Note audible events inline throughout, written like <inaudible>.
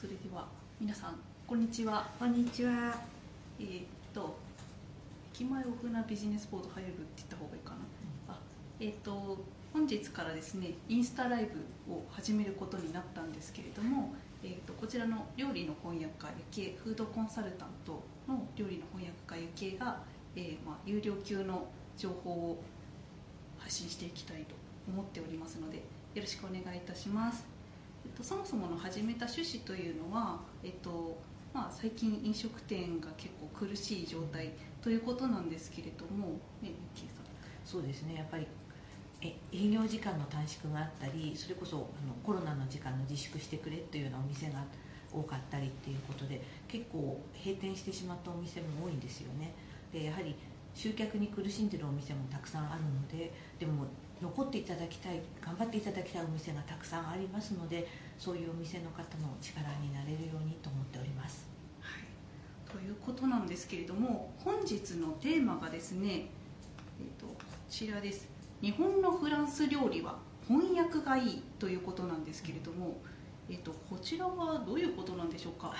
それでは皆さんこんにちは。こんにちは。えーっと駅前オフなビジネスボード入るって言った方がいいかな、あえーっと本日からですねインスタライブを始めることになったんですけれども、えーっとこちらの料理の翻訳家ゆけフードコンサルタントの料理の翻訳家ゆけが、えーまあ、有料級の情報を発信していきたいと思っておりますのでよろしくお願いいたします。と、そもそもの始めた趣旨というのは、えっとまあ、最近飲食店が結構苦しい状態ということなんですけれども、ね、そうですね。やっぱりえ営業時間の短縮があったりそれこそあのコロナの時間の自粛してくれというようなお店が多かったりっていうことで結構閉店してしまったお店も多いんですよね。でやはり集客に苦しんでるお店もたくさんあるのででも残っていただきたい頑張っていただきたいお店がたくさんありますのでそういうお店の方の力になれるようにと思っております。はい、ということなんですけれども本日のテーマがですね、えっとこちらです。日本のフランス料理は翻訳がいいということなんですけれども、えっとこちらはどういうことなんでしょうか？はい。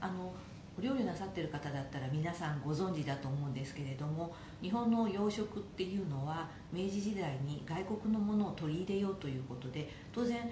あのお料理なさってる方だったら皆さんご存知だと思うんですけれども日本の洋食っていうのは明治時代に外国のものを取り入れようということで当然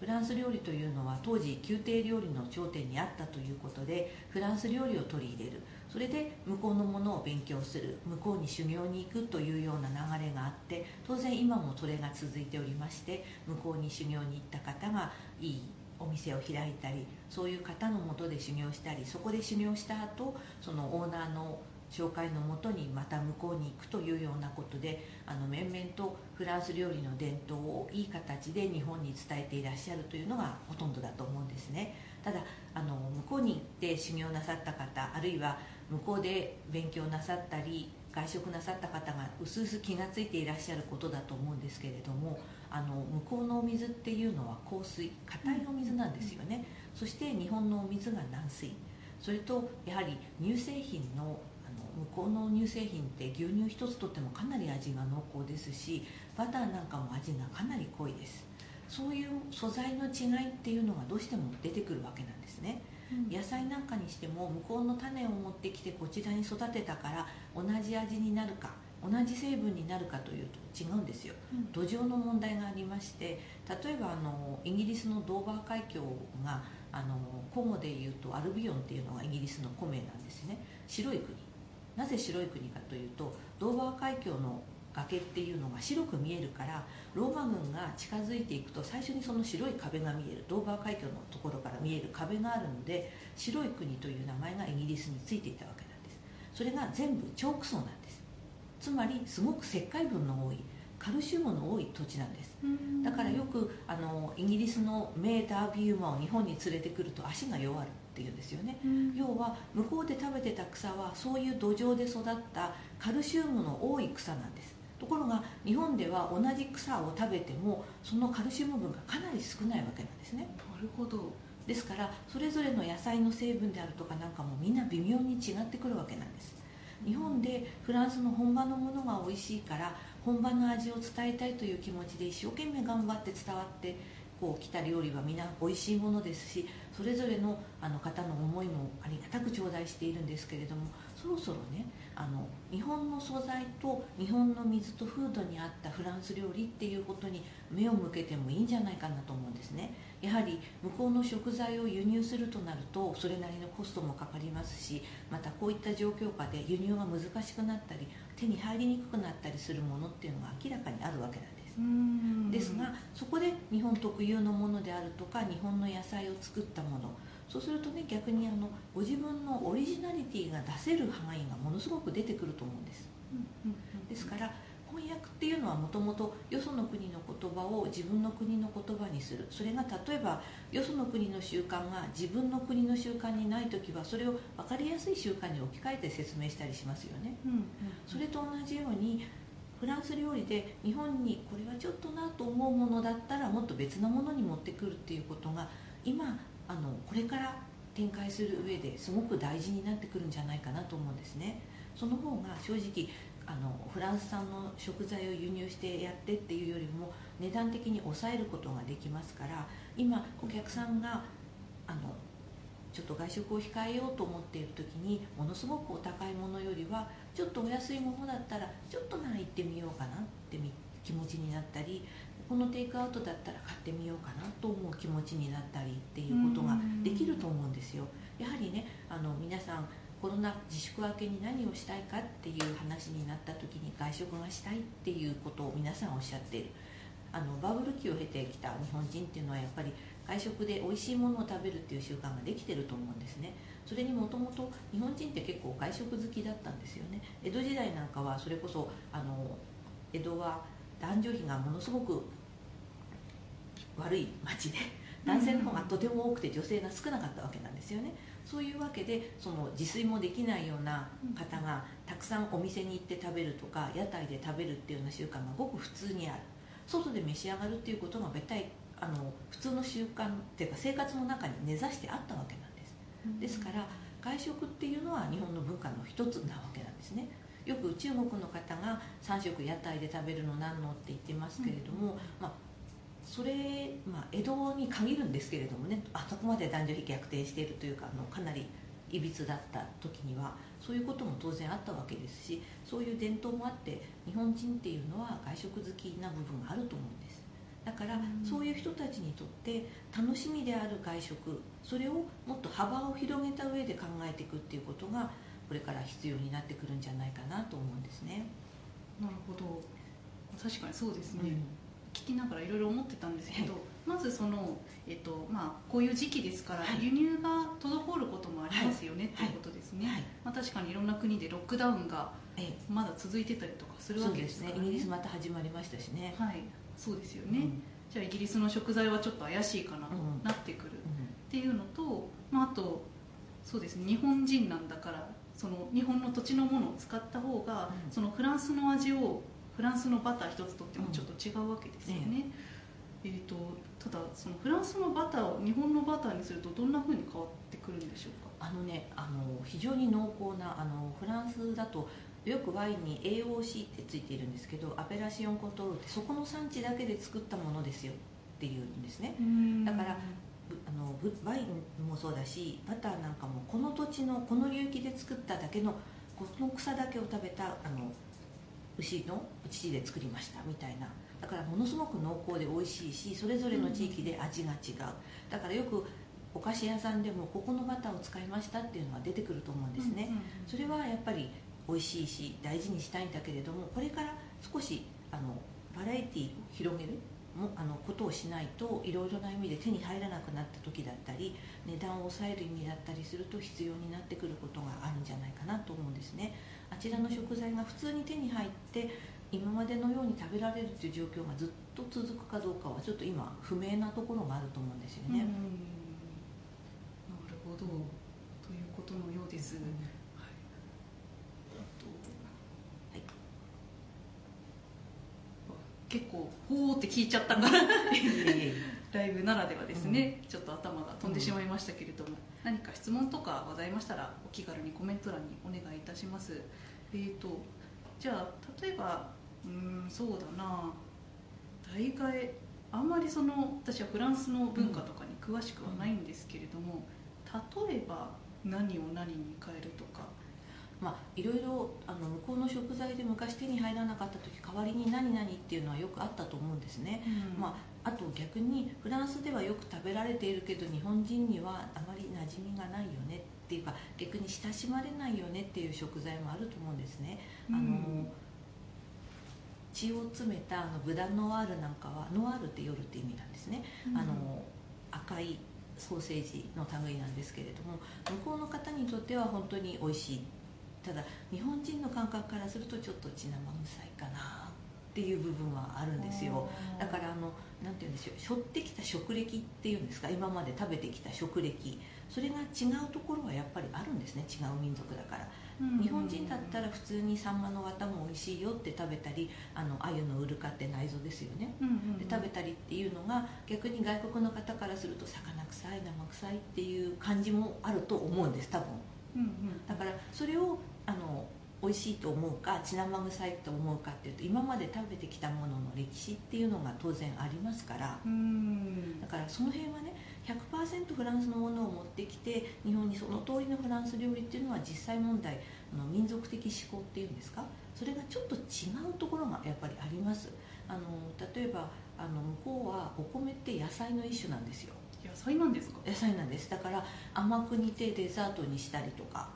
フランス料理というのは当時宮廷料理の頂点にあったということでフランス料理を取り入れる。それで向こうのものを勉強する。向こうに修行に行くというような流れがあって当然今もそれが続いておりまして向こうに修行に行った方がいいお店を開いたりそういう方のもとで修行したりそこで修行した後そのオーナーの紹介のもとにまた向こうに行くというようなことであの面々とフランス料理の伝統をいい形で日本に伝えていらっしゃるというのがほとんどだと思うんですね。ただあの向こうに行って修行なさった方あるいは向こうで勉強なさったり外食なさった方がうすうす気が付いていらっしゃることだと思うんですけれどもあの向こうのお水っていうのは硬水硬いお水なんですよね、そして日本のお水が軟水。それとやはり乳製品のあの向こうの乳製品って牛乳一つとってもかなり味が濃厚ですしバターなんかも味がかなり濃いです。そういう素材の違いっていうのがどうしても出てくるわけなんですね。野菜なんかにしても向こうの種を持ってきてこちらに育てたから同じ味になるか同じ成分になるかというと違うんですよ。うん。土壌の問題がありまして例えばあのイギリスのドーバー海峡があの古語でいうとアルビオンっていうのがイギリスの古名なんですね。白い国。なぜ白い国かというとドーバー海峡の崖っていうのが白く見えるからローマ軍が近づいていくと最初にその白い壁が見える。ドーバー海峡のところから見える壁があるので白い国という名前がイギリスについていたわけなんです。それが全部チョーク層なんですつまりすごく石灰分の多いカルシウムの多い土地なんです。だからよくあのイギリスの名ダービー馬を日本に連れてくると足が弱るっていうんですよね。うん。要は向こうで食べてた草はそういう土壌で育ったカルシウムの多い草なんです。ところが日本では同じ草を食べてもそのカルシウム分がかなり少ないわけなんですね。なるほど。ですからそれぞれの野菜の成分であるとかなんかもみんな微妙に違ってくるわけなんです日本でフランスの本場のものが美味しいから本場の味を伝えたいという気持ちで一生懸命頑張って伝わってこう来た料理は皆美味しいものですしそれぞれのあの方の思いもありがたく頂戴しているんですけれどもそろそろねあの日本の素材と日本の水と風土に合ったフランス料理っていうことに目を向けてもいいんじゃないかなと思うんですね。やはり向こうの食材を輸入するとなるとそれなりのコストもかかりますしまたこういった状況下で輸入が難しくなったり手に入りにくくなったりするものっていうのが明らかにあるわけなんです。うん。ですがそこで日本特有のものであるとか日本の野菜を作ったものそうするとね逆にあのご自分のオリジナリティが出せる範囲がものすごく出てくると思うんです。ですから翻訳っていうのはもともとよその国の言葉を自分の国の言葉にする。それが例えばよその国の習慣が自分の国の習慣にない時はそれを分かりやすい習慣に置き換えて説明したりしますよね。それと同じようにフランス料理で日本にこれはちょっとなと思うものだったらもっと別なものに持ってくるっていうことが今あのこれから展開する上ですごく大事になってくるんじゃないかなと思うんですね。その方が正直あのフランス産の食材を輸入してやってっていうよりも値段的に抑えることができますから今お客さんがあのちょっと外食を控えようと思っている時にものすごくお高いものよりはちょっとお安いものだったらちょっとなら行ってみようかなって気持ちになったりこのテイクアウトだったら買ってみようかなと思う気持ちになったりっていうことができると思うんですよ。やはりねあの皆さんコロナ自粛明けに何をしたいかっていう話になった時に外食がしたいっていうことを皆さんおっしゃっている。あのバブル期を経てきた日本人っていうのはやっぱり外食で美味しいものを食べるっていう習慣ができてると思うんですね。それにもともと日本人って結構外食好きだったんですよね。江戸時代なんかはそれこそあの江戸は男女比がものすごく悪い町で男性の方がとても多くて女性が少なかったわけなんですよね。そういうわけでその自炊もできないような方がたくさんお店に行って食べるとか屋台で食べるっていうような習慣がごく普通にある。外で召し上がるっていうことが別体あの普通の習慣っていうか生活の中に根ざしてあったわけなんです、ですから外食っていうのは日本の文化の一つなわけなんですね。よく中国の方が3食屋台で食べるの何のって言ってますけれども、まあ、それ、まあ、江戸に限るんですけれどもねあそこまで男女比逆転しているというかあのかなりいびつだった時にはそういうことも当然あったわけですしそういう伝統もあって日本人っていうのは外食好きな部分があると思うんです。だからそういう人たちにとって楽しみである外食それをもっと幅を広げた上で考えていくっていうことがこれから必要になってくるんじゃないかなと思うんですね。なるほど。確かにそうですね、うん聞きながらいろいろ思ってたんですけど、まずその、えっとまあ、こういう時期ですから、輸入が滞ることもありますよね、っていうことですね、まあ、確かにいろんな国でロックダウンがまだ続いてたりとかするわけですね、ね、イギリスまた始まりましたしね。はい。そうですよね、うん、じゃあイギリスの食材はちょっと怪しいかなとなってくる。っていうのと、まあ、あとそうですね。日本人なんだからその日本の土地のものを使った方が、うん、そのフランスの味をフランスのバター一つとってもちょっと違うわけですよね、うん、えーと、ただそのフランスのバターを日本のバターにするとどんなふうに変わってくるんでしょうか？あのねあの非常に濃厚なあのフランスだとよくワインに AOC ってついているんですけどアペラシオンコントロールってそこの産地だけで作ったものですよ。っていうんですね。だからあのワインもそうだしバターなんかもこの土地のこの流域で作っただけのこの草だけを食べたあの牛の乳で作りましたみたいな。だからものすごく濃厚で美味しいしそれぞれの地域で味が違う。だからよくお菓子屋さんでもここのバターを使いましたっていうのが出てくると思うんですね、それはやっぱり美味しいし大事にしたいんだけれどもこれから少しあのバラエティーを広げるもあのことをしないといろいろな意味で手に入らなくなった時だったり値段を抑える意味だったりすると必要になってくることがあるんじゃないかなと思うんですねあちらの食材が普通に手に入って今までのように食べられるという状況がずっと続くかどうかはちょっと今不明なところがあると思うんですよね。なるほどということのようです。うん結構ほーって聞いちゃったから。ライブならではですね、うん、ちょっと頭が飛んでしまいましたけれども、うん、何か質問とかございましたらお気軽にコメント欄にお願いいたします。えーとじゃあ例えばうんそうだな。大概あんまりその私はフランスの文化とかに詳しくはないんですけれども、例えば何を何に変えるとかまあ、いろいろあの向こうの食材で昔手に入らなかった時代わりに何々っていうのはよくあったと思うんですね、うん、まあ、あと逆にフランスではよく食べられているけど日本人にはあまり馴染みがないよねっていうか逆に親しまれないよねっていう食材もあると思うんですね、うん、あの血を詰めたあのブダノワールなんかはノワールって夜って意味なんですね、うん、あの赤いソーセージの類なんですけれども向こうの方にとっては本当に美味しいただ日本人の感覚からするとちょっと血生臭いかなっていう部分はあるんですよ。だからあのなんて言うんでしょう背負ってきた食歴っていうんですか？今まで食べてきた食歴。それが違うところはやっぱりあるんですね違う民族だから、日本人だったら普通にサンマの綿も美味しいよって食べたりあの鮎のウルカって内臓ですよね、で食べたりっていうのが逆に外国の方からすると魚臭い生臭いっていう感じもあると思うんです多分、うんうん、だからそれをあの美味しいと思うか血生臭いと思うかっていうと今まで食べてきたものの歴史っていうのが当然ありますからうん。だからその辺はね100%フランスのものを持ってきて日本にその通りのフランス料理っていうのは実際問題あの民族的思考っていうんですか？それがちょっと違うところがやっぱりあります。あの例えばあの向こうはお米って野菜の一種なんですよ。野菜なんですか？野菜なんです。だから甘く煮てデザートにしたりとか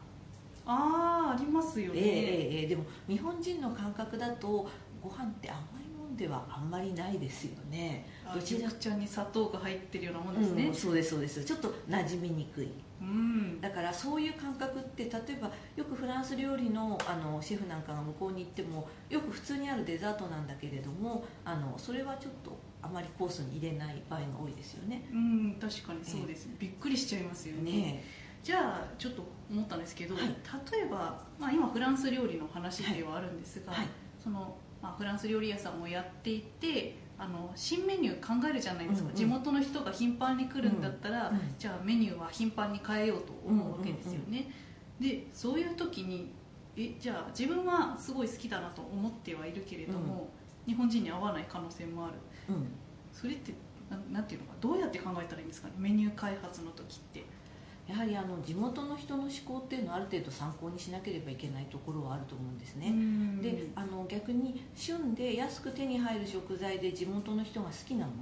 ああありますよね、ええええええ。でも日本人の感覚だとご飯って甘いもんではあんまりないですよね。あどちら緑茶に砂糖が入ってるようなもんですね。うん、そうですそうです。ちょっと馴染みにくい。うん。だからそういう感覚って例えばよくフランス料理のあのシェフなんかが向こうに行ってもよく普通にあるデザートなんだけれどもあのそれはちょっとあまりコースに入れない場合が多いですよね。うん確かにそうです、びっくりしちゃいますよね。ねじゃあちょっと思ったんですけど、はい。例えば、まあ、今フランス料理の話ではあるんですが、はい。そのまあ、フランス料理屋さんをやっていてあの新メニュー考えるじゃないですか、うんうん地元の人が頻繁に来るんだったら、うんじゃあメニューは頻繁に変えようと思うわけですよね、でそういう時にえじゃあ自分はすごい好きだなと思ってはいるけれども、日本人に合わない可能性もある。うん。それってなんなんていうのかどうやって考えたらいいんですかね？メニュー開発の時ってやはりあの地元の人の思考っていうのはある程度参考にしなければいけないところはあると思うんですね、うん。であの逆に旬で安く手に入る食材で地元の人が好きなもの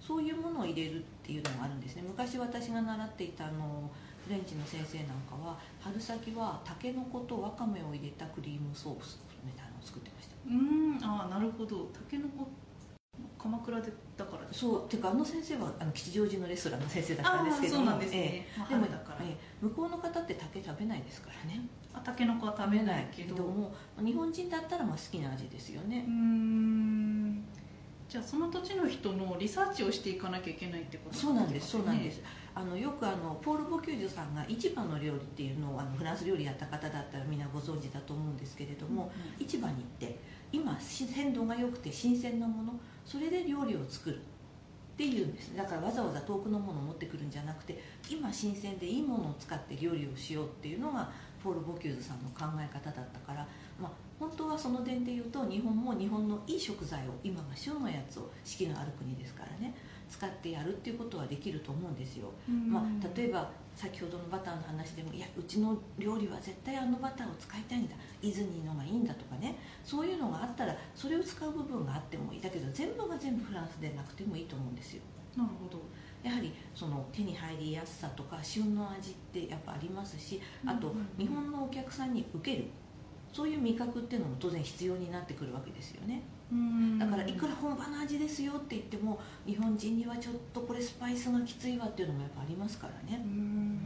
そういうものを入れるっていうのがあるんですね。昔私が習っていたあのフレンチの先生なんかは春先はたけのことわかめを入れたクリームソースみたいなのを作ってました。うん。ああなるほど。たけのこ鎌倉でだからそうていうかあの先生はあの吉祥寺のレストランの先生だったんですけどもそうなんですだから、ええ向こうの方って竹食べないですからね。あたけのこは食べないけど。も日本人だったらまあ好きな味ですよね。うーん。じゃあその土地の人のリサーチをしていかなきゃいけないってことそうなんですそうなんでねす。あのよくあのポール・ボキュージュさんが市場の料理っていうのをあのフランス料理やった方だったらみんなご存知だと思うんですけれども、市場に行って今鮮度が良くて新鮮なものそれで料理を作るっていうんですだからわざわざ遠くのものを持ってくるんじゃなくて今新鮮でいいものを使って料理をしようっていうのがポール・ボキューズさんの考え方だったから、まあ、本当はその点で言うと日本も日本のいい食材を今が旬のやつを四季のある国ですからね。使ってやるっていうことはできると思うんですよ、うん。まあ、例えば先ほどのバターの話でもいやうちの料理は絶対あのバターを使いたいんだ。イズニーのがいいんだとかね。そういうのがあったらそれを使う部分があってもいい。だけど全部が全部フランスでなくてもいいと思うんですよ。なるほど。やはりその手に入りやすさとか旬の味ってやっぱありますしあと日本のお客さんに受ける。そういう味覚っていうのも当然必要になってくるわけですよね。うんだからいくら本場の味ですよって言っても日本人にはちょっとこれスパイスがきついわっていうのもやっぱありますからね。う、ん。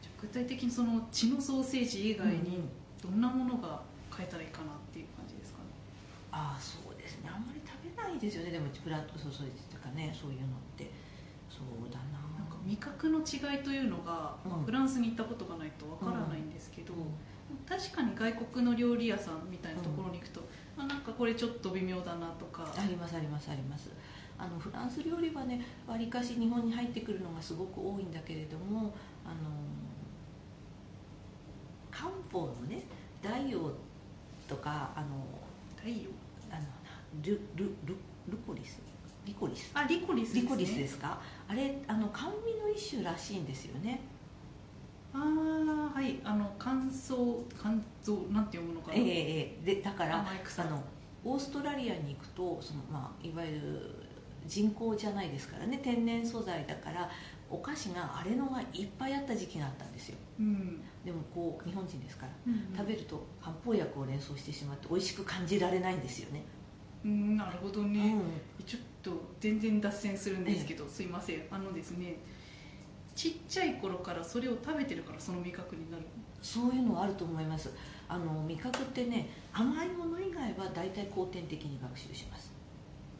じゃあ具体的にその血のソーセージ以外にうんどんなものが変えたらいいかなっていう感じですかね。ああそうですね。あんまり食べないですよね。でもブラッドソーセージとかねそういうのって。そうだな。なんか味覚の違いというのが、フランスに行ったことがないとわからないんですけど、うん。確かに外国の料理屋さんみたいなところに行くと、あなんかこれちょっと微妙だなとか。ありますありますあります。あのフランス料理はねわりかし日本に入ってくるのがすごく多いんだけれどもあの漢方のね大王とかあの太陽あのルルルルコリス？リコリス？あリコリスです、ね、リコリスですか？あれあの甘味の一種らしいんですよねああはいあの乾燥乾燥なんて読むのかな、ええええでだからあのオーストラリアに行くとその、まあ、いわゆる人工じゃないですからね天然素材だからお菓子があれのがいっぱいあった時期があったんですよ。うん。でもこう日本人ですからうん食べると漢方薬を連想してしまって美味しく感じられないんですよね、うんなるほどうね、ん。ちょっと全然脱線するんですけど、すいません。あのですねちっちゃい頃からそれを食べてるからその味覚になるそういうのはあると思います。あの味覚ってね甘いもの以外は大体後天的に学習します。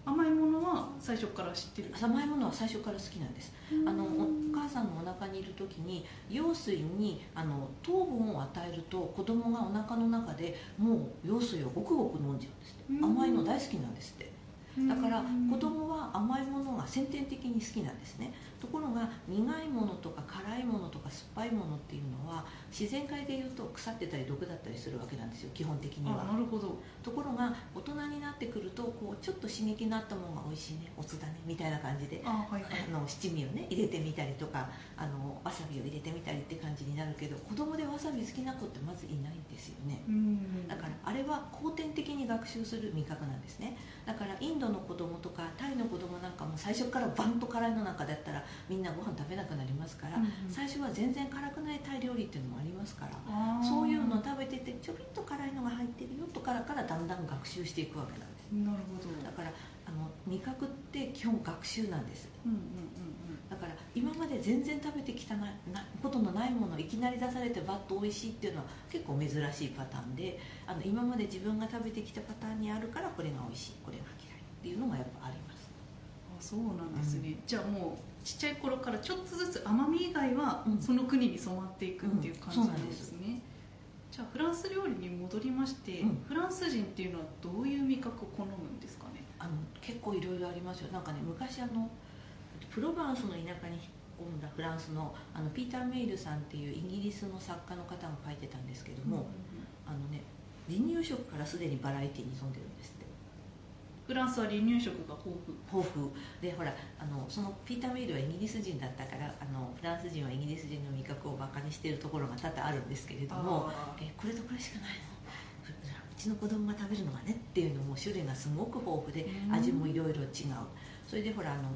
甘いものは最初から知ってる？甘いものは最初から好きなんです。あのおお母さんのお腹にいる時に羊水にあの糖分を与えると子供がお腹の中でもう羊水をごくごく飲んじゃうんですって。うん。甘いの大好きなんですって。だから子供は甘いものが先天的に好きなんですねところが苦いものとか辛いものとか酸っぱいものっていうのは自然界でいうと腐ってたり毒だったりするわけなんですよ基本的には。なるほど。ところが大人になってくるとこうちょっと刺激のあったものが美味しいねおつだねみたいな感じであ、はいはい、あの七味をね入れてみたりとかあのわさびを入れてみたりって感じになるけど子供でわさび好きな子ってまずいないんですよね。だからあれは後天的に学習する味覚なんですね。だからインドの子供とかタイの子供なんかも最初からバンと辛いのなんかだったらみんなご飯食べなくなりますから、うんうん、最初は全然辛くないタイ料理っていうのもありますからそういうのを食べててちょびっと辛いのが入ってるよとからからだんだん学習していくわけなんです。なるほど。だからあの味覚って基本学習なんです、うんうんうんだから今まで全然食べてきたななことのないものをいきなり出されてバッと美味しいっていうのは結構珍しいパターンであの今まで自分が食べてきたパターンにあるからこれが美味しいこれが嫌いっていうのがやっぱあります。あそうなんですね、うん、じゃあもうちっちゃい頃からちょっとずつ甘み以外はその国に染まっていくっていう感じなんですね、うん。うんじゃあフランス料理に戻りまして、フランス人っていうのはどういう味覚を好むんですかね？あの結構いろいろありますよ。なんかね昔あのプロバンスの田舎に引っ込んだフランスのあのピーター・メイルさんっていうイギリスの作家の方が書いてたんですけども、あのね離乳食からすでにバラエティーに富んでるんですフランスは離乳食が豊富。豊富。でほらあのそのピーター・メイルはイギリス人だったからあのフランス人はイギリス人の味覚をバカにしているところが多々あるんですけれどもえこれとこれしかないの？うちの子供が食べるのがねっていうのも種類がすごく豊富で味もいろいろ違う。それでほらあの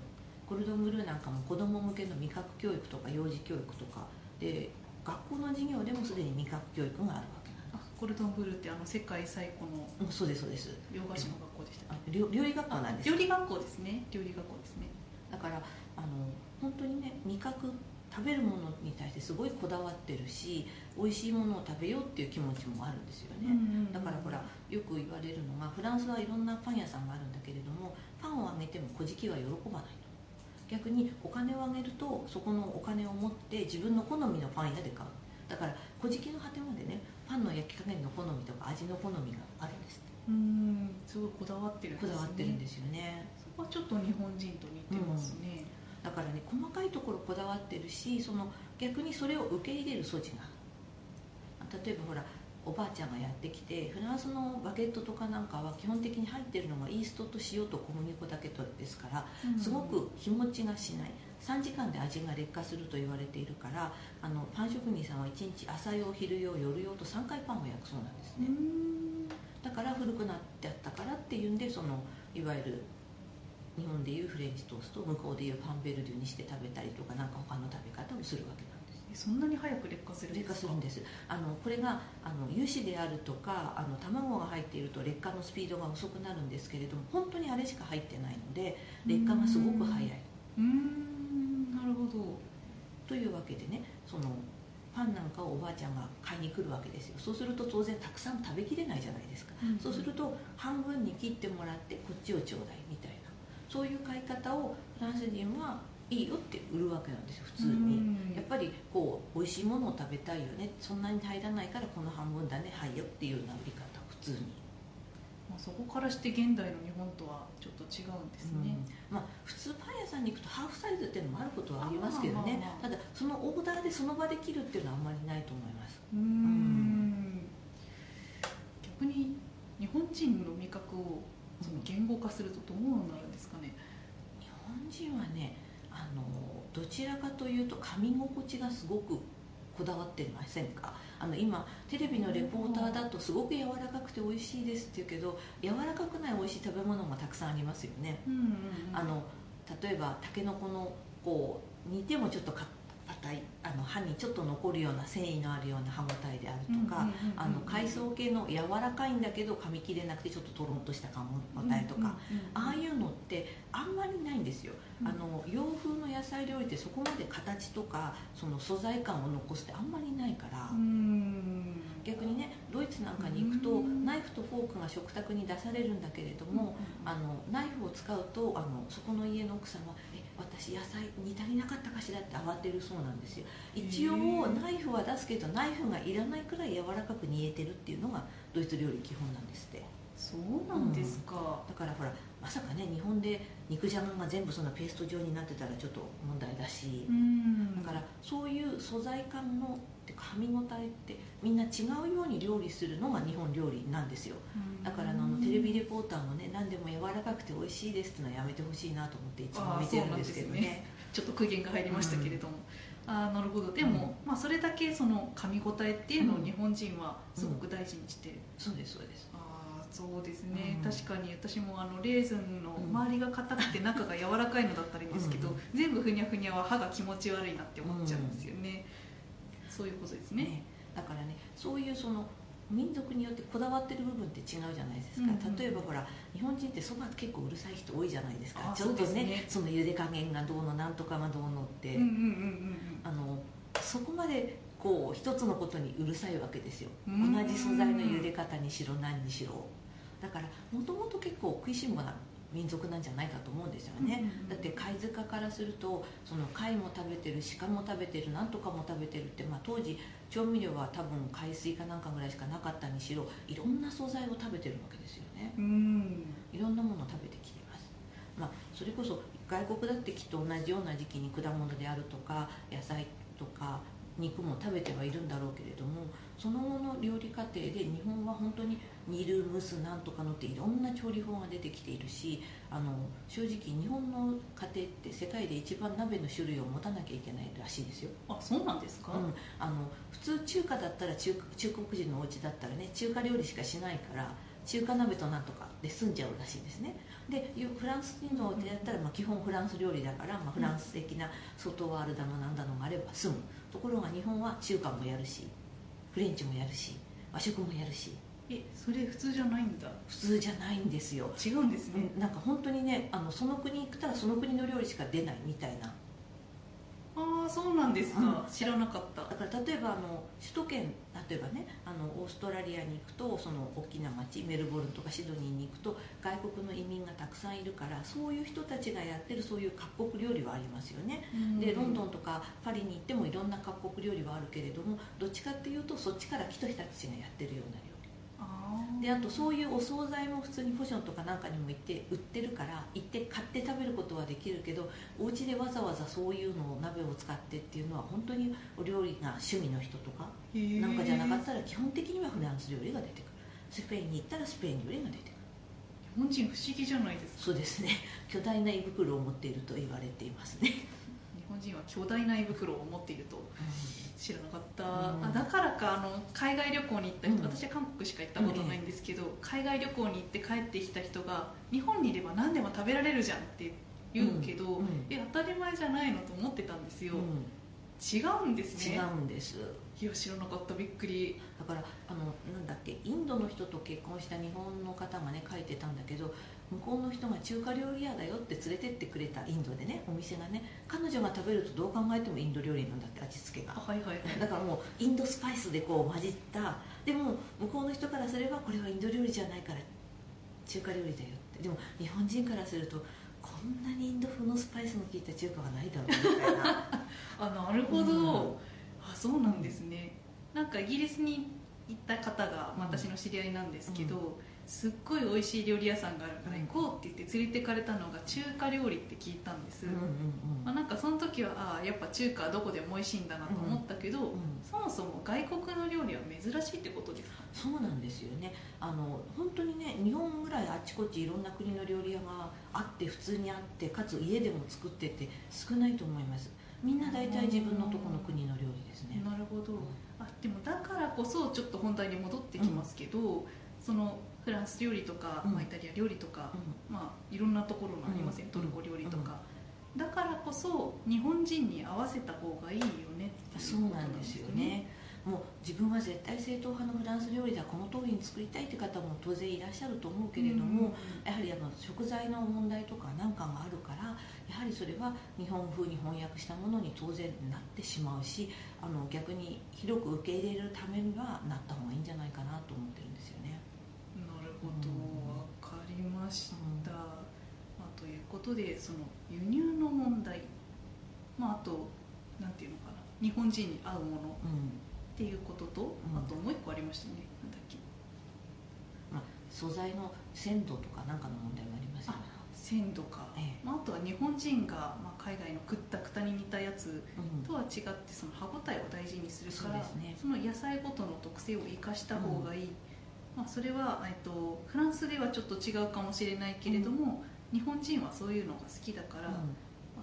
コルドンブルーなんかも子ども向けの味覚教育とか幼児教育とかで学校の授業でもすでに味覚教育があるわけなんです。コルドンブルーってあの世界最古のそうですそうです。洋菓子の学校でした。料料理学校なんです料理学校ですね。料理学校ですね。だからあの本当にね味覚食べるものに対してすごいこだわってるし美味しいものを食べようっていう気持ちもあるんですよね、だからほらよく言われるのがフランスはいろんなパン屋さんがあるんだけれどもパンをあげても小じは喜ばない逆にお金をあげるとそこのお金を持って自分の好みのパン屋で買う。だから小じの果てまでねパンの焼き加減の好みとか味の好みがあるんですうんすごいこだわってるんですね。こだわってるんですよね。そこはちょっと日本人と似てますね、うん、だからね細かいところこだわってるしその逆にそれを受け入れる素地が。例えばほらおばあちゃんがやってきてフランスのバゲットとかなんかは基本的に入ってるのがイーストと塩と小麦粉だけとですからすごく日持ちがしない。3時間で味が劣化すると言われているからあのパン職人さんは1日朝用昼用夜用と3回パンを焼くそうなんですねだから古くなってあったからっていうんでそのいわゆる日本でいうフレンチトースト向こうでいうパンベルデュにして食べたりとかなんか他の食べ方をするわけそんなに早く劣化する劣化するんです。あのこれがあの油脂であるとかあの卵が入っていると劣化のスピードが遅くなるんですけれども本当にあれしか入ってないので劣化がすごく早い。うんなるほど。というわけでねそのパンなんかをおばあちゃんが買いに来るわけですよ。そうすると当然たくさん食べきれないじゃないですか、うん、そうすると半分に切ってもらってこっちをちょうだいみたいな。そういう買い方をフランス人はいいよって売るわけなんですよ普通に。やっぱりこう美味しいものを食べたいよね。そんなに入らないからこの半分だね。はいよっていうような売り方普通に、まあ、そこからして現代の日本とはちょっと違うんですね、うん、まあ、普通パン屋さんに行くとハーフサイズっていうのもあることはありますけどね。ただそのオーダーでその場で切るっていうのはあんまりないと思います。うん。逆に日本人の味覚をその言語化するとどうなるんですかね、日本人はねあのどちらかというと噛み心地がすごくこだわってませんか？あの今テレビのレポーターだとすごく柔らかくて美味しいですって言うけど柔らかくない美味しい食べ物もたくさんありますよね、うんうんうん、あの例えばたけのこのこう煮てもちょっとか硬いあの歯にちょっと残るような繊維のあるような歯ごたえであるとか、あの海藻系の柔らかいんだけど噛み切れなくてちょっととろんとした歯ごたえとか、ああいうのってあんまりないんですよ、あの洋風の野菜料理ってそこまで形とかその素材感を残すってあんまりないから、逆にねドイツなんかに行くとナイフとフォークが食卓に出されるんだけれども、あのナイフを使うとあのそこの家の奥さんは「え私野菜煮足りなかったかしら?」って慌てるそうなんですよ。一応ナイフは出すけどナイフがいらないくらい柔らかく煮えてるっていうのがドイツ料理基本なんですって。そうなんですか、だからほらまさかね日本で肉じゃがが全部そんなペースト状になってたらちょっと問題だし、うん。だからそういう素材感のってかみ応えってみんな違うように料理するのが日本料理なんですよ。だからあのテレビレポーターもね何でも柔らかくて美味しいですってのはやめてほしいなと思っていつも見てるんですけどあーそうなんね。ちょっと苦言が入りましたけれども、ああなるほど。でも、まあ、それだけその噛み応えっていうのを日本人はすごく大事にしてる、そうですそうです。ああそうですね、うん。確かに私もあのレーズンの周りが硬くて中が柔らかいのだったらいいんですけど、うん。全部ふにゃふにゃは歯が気持ち悪いなって思っちゃうんですよね、そういうことですね。ね。だからねそういうその民族によってこだわってる部分って違うじゃないですか、うんうん。例えばほら日本人ってそば結構うるさい人多いじゃないですか。あちょっとねね。その茹で加減がどうのなんとかがどうのって、うんうんうんあのそこまでこう一つのことにうるさいわけですよ。同うん。じ素材の茹で方にしろ何にしろ。だからもともと結構食いしん坊な民族なんじゃないかと思うんですよね、うんうんうん。だって貝塚からするとその貝も食べてる鹿も食べてるなんとかも食べてるって、まあ、当時調味料は多分海水かなんかぐらいしかなかったにしろいろんな素材を食べてるわけですよね。うん。うんいろんなものを食べてきています、まあ、それこそ外国だってきっと同じような時期に果物であるとか野菜とか肉も食べてはいるんだろうけれどもその後の料理過程で日本は本当に煮る蒸すなんとかのっていろんな調理法が出てきているしあの正直日本の家庭って世界で一番鍋の種類を持たなきゃいけないらしいですよ。あそうなんですか、うん、あの普通中華だったら中中国人のお家だったらね中華料理しかしないから中華鍋となんとかで済んじゃうらしいですね。でよフランス人のお家だったら、まあ、基本フランス料理だから、まあ、フランス的な外ワールだのなんだのがあれば済むところが日本は中華もやるしフレンチもやるし和食もやるし。えそれ普通じゃないんだ。普通じゃないんですよ。違うんですね、うんなんか本当にねあのその国に行ったらその国の料理しか出ないみたいなああそうなんですか、うん。知らなかった。だから例えばあの首都圏例えばねあのオーストラリアに行くとその大きな町メルボルンとかシドニーに行くと外国の移民がたくさんいるからそういう人たちがやってるそういう各国料理はありますよね。でロンドンとかパリに行ってもいろんな各国料理はあるけれどもどっちかっていうとそっちから来た人たちがやってるような料理であとそういうお惣菜も普通にポションとかなんかにも行って売ってるから行って買って食べることはできるけどお家でわざわざそういうのを鍋を使ってっていうのは本当にお料理が趣味の人とかなんかじゃなかったら基本的にはフランス料理が出てくる。スペインに行ったらスペイン料理が出てくる。日本人不思議じゃないですか。そうですね。巨大な胃袋を持っていると言われていますね、日本人は巨大な胃袋を持っていると知らなかった、うん。あだからかあの海外旅行に行った人、うん。私は韓国しか行ったことないんですけど、海外旅行に行って帰ってきた人が日本にいれば何でも食べられるじゃんって言うけど、うん。うん。え当たり前じゃないのと思ってたんですよ、うん。違うんです違ねうんです。いや知らなかった。びっくり。だからあのなんだっけインドの人と結婚した日本の方がね書いてたんだけど向こうの人が中華料理屋だよって連れてってくれたインドでねお店がね彼女が食べるとどう考えてもインド料理なんだって味付けが。あはいはいはい。だからもうインドスパイスでこう混じった。でも向こうの人からすればこれはインド料理じゃないから中華料理だよって。でも日本人からするとこんなにインド風のスパイスの効いた中華はないだろうみたいな。<laughs> あなるほど、うん。あそうなんですね。なんかイギリスに行った方が、まあ私の知り合いなんですけど、すっごい美味しい料理屋さんがあるから行こうって言って連れてかれたのが中華料理って聞いたんです、うんうんまあ、なんかその時はああやっぱ中華はどこでも美味しいんだなと思ったけど、うんうん。そもそも外国の料理は珍しいってことですか？そうなんですよね。あの本当にね日本ぐらいあちこちいろんな国の料理屋があって普通にあってかつ家でも作ってって少ないと思います。みんな大体自分のとこの国の料理ですね。なるほど。あでもだからこそちょっと本題に戻ってきますけど、そのフランス料理とか、うん。まあ、イタリア料理とか、うまあ、いろんなところのありません、うん。トルコ料理とか、だからこそ日本人に合わせた方がいいよねそいうなんですよね。もう自分は絶対正統派のフランス料理だこの通りに作りたいって方も当然いらっしゃると思うけれども、やはりあの食材の問題とかなんかがあるからやはりそれは日本風に翻訳したものに当然なってしまうしあの逆に広く受け入れるためにはなった方がいいんじゃないかなと思ってるんですよね。なるほどうんわかりました、まあ、ということでその輸入の問題、まあ、あとなんていうのかな。日本人に合うもの。うん。っていうことと、うん。あともう一個ありましたね。なんだっけ。素材の鮮度とかなんかの問題がありますよね。鮮度か、ええ。まあ、あとは日本人が、まあ、海外のくったくたに似たやつうん。とは違ってその歯ごたえを大事にするからそうですね。その野菜ごとの特性を生かした方がいい、まあ、それは、えっと、フランスではちょっと違うかもしれないけれども、日本人はそういうのが好きだから、ま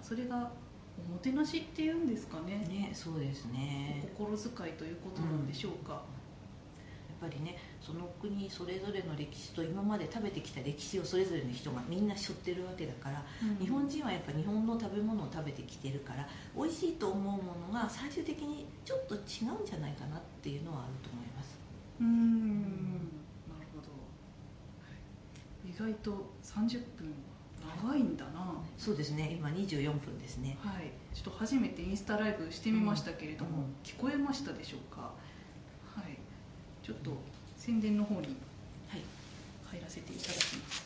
あ、それがおもてなしっていうんですかね。うんねそうですね。お心遣いということなんでしょうか、やっぱりねその国それぞれの歴史と今まで食べてきた歴史をそれぞれの人がみんな背負ってるわけだから、うん。日本人はやっぱ日本の食べ物を食べてきてるから美味しいと思うものが最終的にちょっと違うんじゃないかなっていうのはあると思います。うーん外と30分長いんだな、そうですね。今24分ですね。はい、ちょっと初めてインスタライブしてみましたけれども、うん。うん聞こえましたでしょうか？はい。ちょっと宣伝の方にはい。入らせていただきます、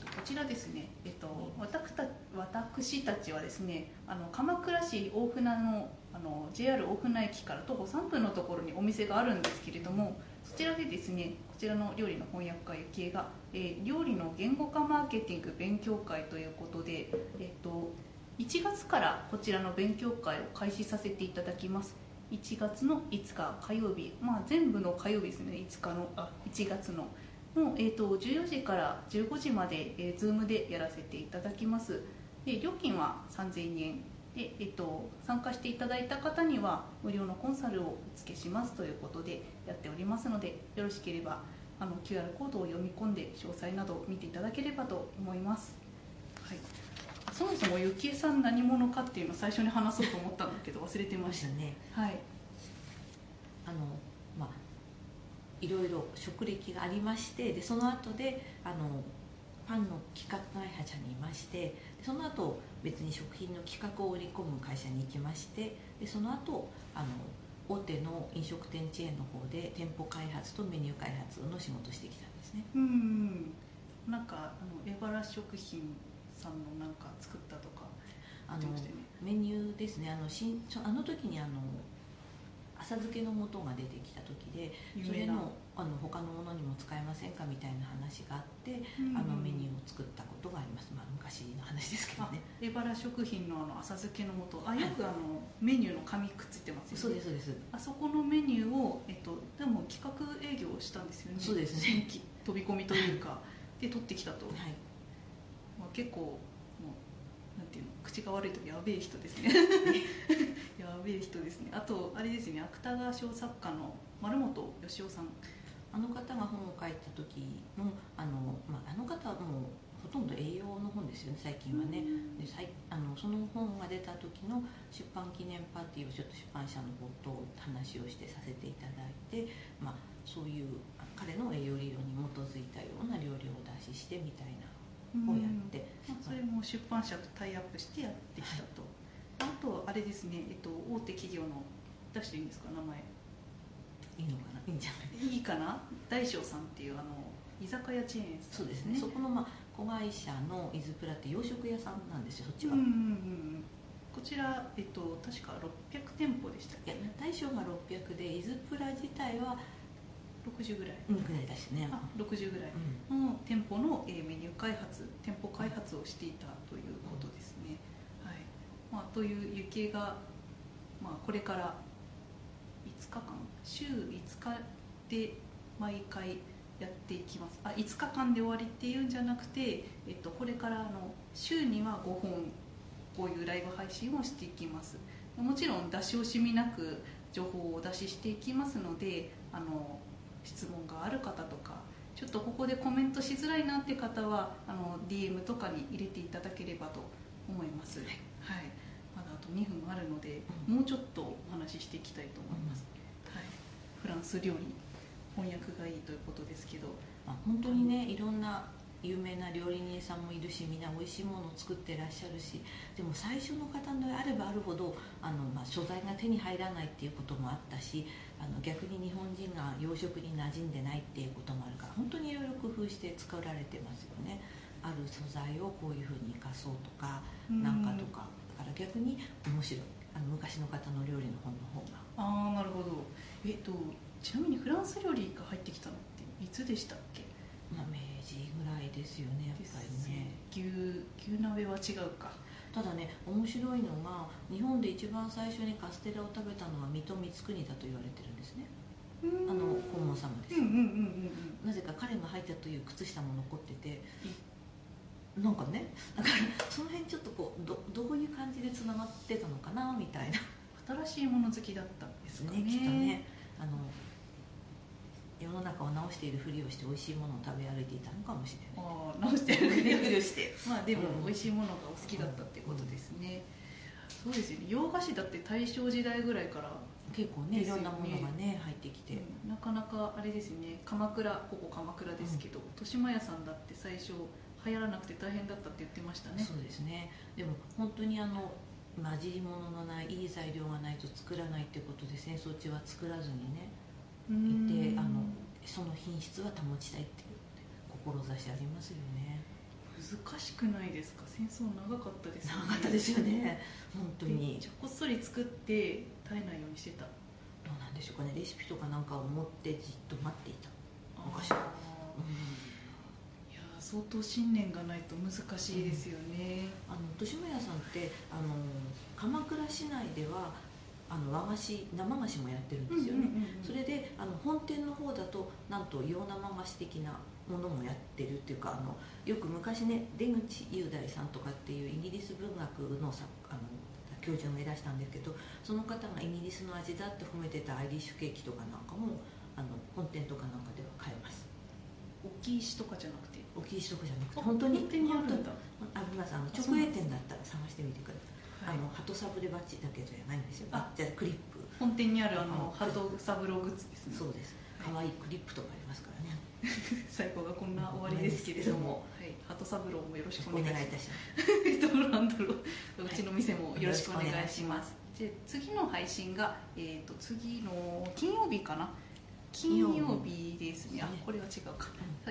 えっと、こちらですね、えっと、私た私たちはですねあの鎌倉市大船のあの JR 大船駅から徒歩3分のところにお店があるんですけれどもそちらでですねこちらの料理の翻訳家ゆきえが、えー料理の言語化マーケティング勉強会ということで、えっと、1月からこちらの勉強会を開始させていただきます。1月の5日火曜日、まあ、全部の火曜日ですね。5日のあ1月の。の、えー、と14時から15時まで、えー、Zoom でやらせていただきます。で料金は3000円。で、えー、と参加していただいた方には無料のコンサルをお付けしますということでやっておりますのでよろしければあの QR コードを読み込んで詳細などを見ていただければと思います、はい、そもそもゆきえさん何者かっていうのを最初に話そうと思ったんだけど忘れてました。ね。はい。あのまあいろいろ職歴がありましてでその後であのパンの企画会社にいましてでその後別に食品の企画を売り込む会社に行きましてでその後あの大手の飲食店チェーンの方で店舗開発とメニュー開発の仕事をしてきたんですね。うんなんかあのエバラ食品さんのなんか作ったとかあのメニューですね。あのしんそあの時にあの浅漬けの素が出てきた時でそれのあの他のものにも使えませんかみたいな話があって、うんあのメニューを作ったことがあります、まあ、昔の話ですけどあねエバラ食品のあの浅漬けの素。あよくあの、メニューの紙くっついてますよね。そうですそうです。あそこのメニューを、えっと、でも企画営業をしたんですよね。そうですね。新規飛び込みというか。で取ってきたと、はい。まあ、結構もうなんていうの口が悪いとやべえ人ですね。や <laughs> べえ人ですね。あとあれですね。芥川賞作家の丸本義雄さん。あの方が本を書いた時のあの,、まあ、あの方はもうほとんど栄養の本ですよね。最近はね、でさいあのその本が出た時の出版記念パーティーをちょっと出版社の方と話をしてさせていただいて、まあ、そういうあ彼の栄養理論に基づいたような料理をお出ししてみたいなのをやって、まあ、それも出版社とタイアップしてやってきたと、あとあれですね、えっと、大手企業の出していいんですか名前。いいのかな？いいんじゃない？いいかな？大将さんっていうあの居酒屋チェーンさそうんですね。そこの、まあ、子会社の伊豆プラって洋食屋さんなんですよそっちは、うんうんうんこちら、えっと、確か600店舗でしたっいやけね大小が600で伊豆プラ自体は60ぐらい。うんぐらいだしね。あ60ぐらい。うん。の店舗の、えーメニュー開発店舗開発をしていたということですまあ、というゆきえが、まあ、これから5日間？週5日で毎回やっていきます。あ5日間で終わりっていうんじゃなくて、えっと、これからあの週には5本こういうライブ配信をしていきます。もちろん出し惜しみなく情報をお出ししていきますのであの質問がある方とかちょっとここでコメントしづらいなって方はあの DM とかに入れていただければと思います、はい。まだあと2分あるので、うん。もうちょっとお話ししていきたいと思います、はい、フランス料理翻訳がいいということですけど。まあ、本当にねいろんな有名な料理人さんもいるしみんな美味しいものを作ってらっしゃるしでも最初の方であればあるほどあの、まあ、素材が手に入らないっていうこともあったしあの逆に日本人が洋食に馴染んでないっていうこともあるから本当にいろいろ工夫して作られてますよね。ある素材をこういうふうに生かそうとかなんかとか。だから逆に面白いあの昔の方の料理の本の方が。ああなるほど。えっとちなみにフランス料理が入ってきたのっていつでしたっけ？まあ、明治ぐらいですよねやっぱりね。牛牛鍋は違うか。ただね面白いのが日本で一番最初にカステラを食べたのは水戸光圀だと言われてるんですね。あの黄門様です、なぜか彼が履いたという靴下も残っててなんかねだからその辺ちょっとこうどどういう感じでつながってたのかなみたいな。新しいもの好きだったんですかね。ねきっとねあの世の中を直しているふりをして美味しいものを食べ歩いていたのかもしれない。ああ直してるふりをして。<laughs> まあでもうん。美味しいものがお好きだったってことですね、そうですよね。洋菓子だって大正時代ぐらいから、結構ねいろんなものがね入ってきて、うん。なかなかあれですよね。鎌倉ここ鎌倉ですけど、豊島屋さんだって最初流行らなくて大変だったって言ってましたね。そうですね。でも本当にあの混じり物のないいい材料がないと作らないってことで戦争中は作らずにねうん。いてあのその品質は保ちたいっていう志ありますよね。難しくないですか？戦争長かったですよね。長かったですよね。本当に。でこっそり作って絶えないようにしてた。どうなんでしょうかね。レシピとかなんかを持ってじっと待っていた。昔はあー。いやー相当信念がないと難しいですよね、あの豊島屋さんってあの鎌倉市内ではあの和菓子生菓子もやってるんですよね、それであの本店の方だとなんと洋生菓子的なものもやってるっていうかあのよく昔ね出口雄大さんとかっていうイギリス文学の作あの教授がいらしたんですけどその方がイギリスの味だって褒めてたアイリッシュケーキとかなんかもあの本店とかなんかでは買えます。大きい石とかじゃなくて？大きい人じゃなくて。あ本当に。本当にあのあそう直営店だったら探してみてください、はい。あの鳩サブレバッジだけじゃないんですよ。あじゃあクリップ。本店にあるあのあハトサブローグッズですね。そうです。可愛いクリップとかありますからね。<laughs> 最後がこんな終わりですけれども、はい、ハトサブローもよろしくお願いいいたします。<laughs> ドロランドロうちの店もよろしくお願いします。で次の配信が、えー、と次の金曜日かな金曜日ですね。あこれは違うか。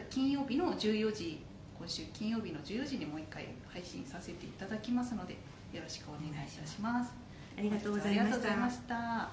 金曜日の14時今週金曜日の14時にもう一回配信させていただきますのでよろしくお願いいたします。ありがとうございました